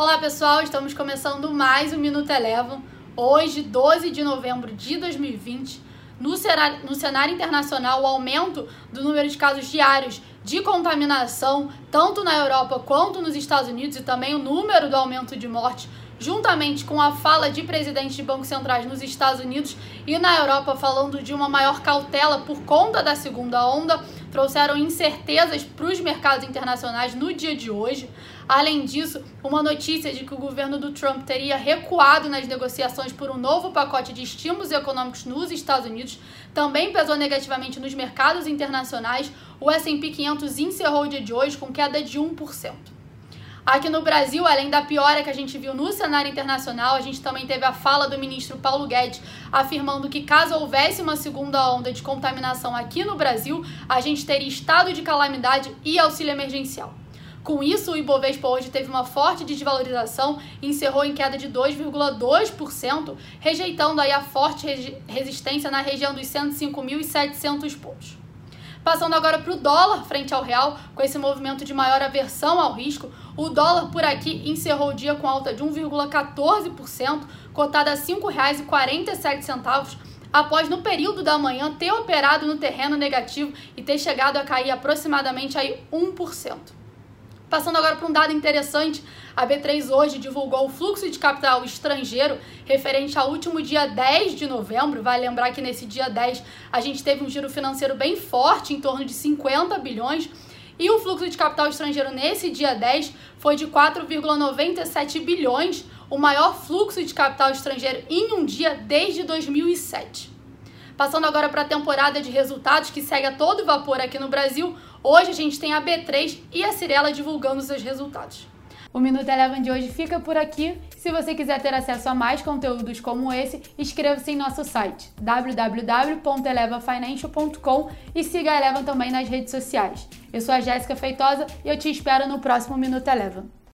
Olá pessoal, estamos começando mais um Minuto Elevam. Hoje, 12 de novembro de 2020, no cenário, no cenário internacional, o aumento do número de casos diários de contaminação, tanto na Europa quanto nos Estados Unidos, e também o número do aumento de mortes juntamente com a fala de presidentes de bancos centrais nos Estados Unidos e na Europa falando de uma maior cautela por conta da segunda onda, trouxeram incertezas para os mercados internacionais no dia de hoje. Além disso, uma notícia de que o governo do Trump teria recuado nas negociações por um novo pacote de estímulos econômicos nos Estados Unidos também pesou negativamente nos mercados internacionais. O S&P 500 encerrou o dia de hoje com queda de 1%. Aqui no Brasil, além da piora que a gente viu no cenário internacional, a gente também teve a fala do ministro Paulo Guedes afirmando que caso houvesse uma segunda onda de contaminação aqui no Brasil, a gente teria estado de calamidade e auxílio emergencial. Com isso, o Ibovespa hoje teve uma forte desvalorização e encerrou em queda de 2,2%, rejeitando aí a forte resistência na região dos 105.700 pontos. Passando agora para o dólar frente ao real, com esse movimento de maior aversão ao risco, o dólar por aqui encerrou o dia com alta de 1,14%, cotada a R$ 5,47, após no período da manhã ter operado no terreno negativo e ter chegado a cair aproximadamente aí 1%. Passando agora para um dado interessante, a B3 hoje divulgou o fluxo de capital estrangeiro referente ao último dia 10 de novembro. Vai lembrar que nesse dia 10 a gente teve um giro financeiro bem forte, em torno de 50 bilhões. E o fluxo de capital estrangeiro nesse dia 10 foi de 4,97 bilhões, o maior fluxo de capital estrangeiro em um dia desde 2007. Passando agora para a temporada de resultados que segue a todo vapor aqui no Brasil, hoje a gente tem a B3 e a Cirela divulgando seus resultados. O Minuto Eleven de hoje fica por aqui. Se você quiser ter acesso a mais conteúdos como esse, inscreva-se em nosso site www.elevafinancial.com e siga a Eleven também nas redes sociais. Eu sou a Jéssica Feitosa e eu te espero no próximo Minuto Eleven.